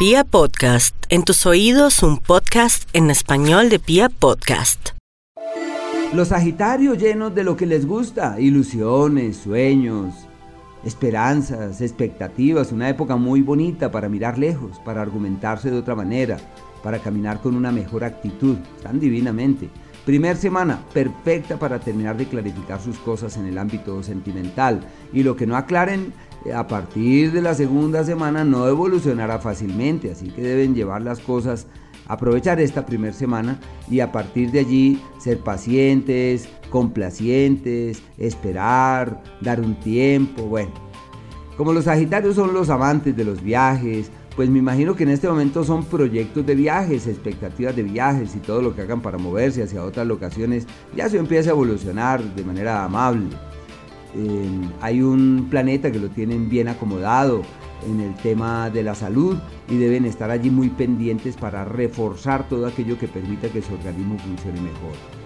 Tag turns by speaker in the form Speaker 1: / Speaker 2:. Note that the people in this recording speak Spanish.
Speaker 1: Pia Podcast, en tus oídos un podcast en español de Pia Podcast.
Speaker 2: Los Sagitarios llenos de lo que les gusta, ilusiones, sueños, esperanzas, expectativas, una época muy bonita para mirar lejos, para argumentarse de otra manera, para caminar con una mejor actitud, tan divinamente. Primer semana, perfecta para terminar de clarificar sus cosas en el ámbito sentimental. Y lo que no aclaren a partir de la segunda semana no evolucionará fácilmente, así que deben llevar las cosas, aprovechar esta primera semana y a partir de allí ser pacientes, complacientes, esperar, dar un tiempo, bueno. Como los Sagitarios son los amantes de los viajes, pues me imagino que en este momento son proyectos de viajes, expectativas de viajes y todo lo que hagan para moverse hacia otras locaciones, ya se empieza a evolucionar de manera amable. Eh, hay un planeta que lo tienen bien acomodado en el tema de la salud y deben estar allí muy pendientes para reforzar todo aquello que permita que su organismo funcione mejor.